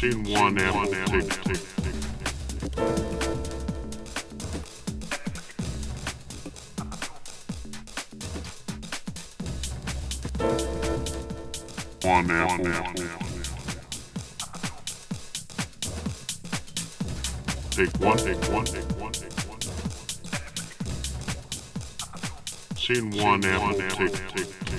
scene one apple tick tick. One Take one, take one, take one, take one. Seen one apple tick tick.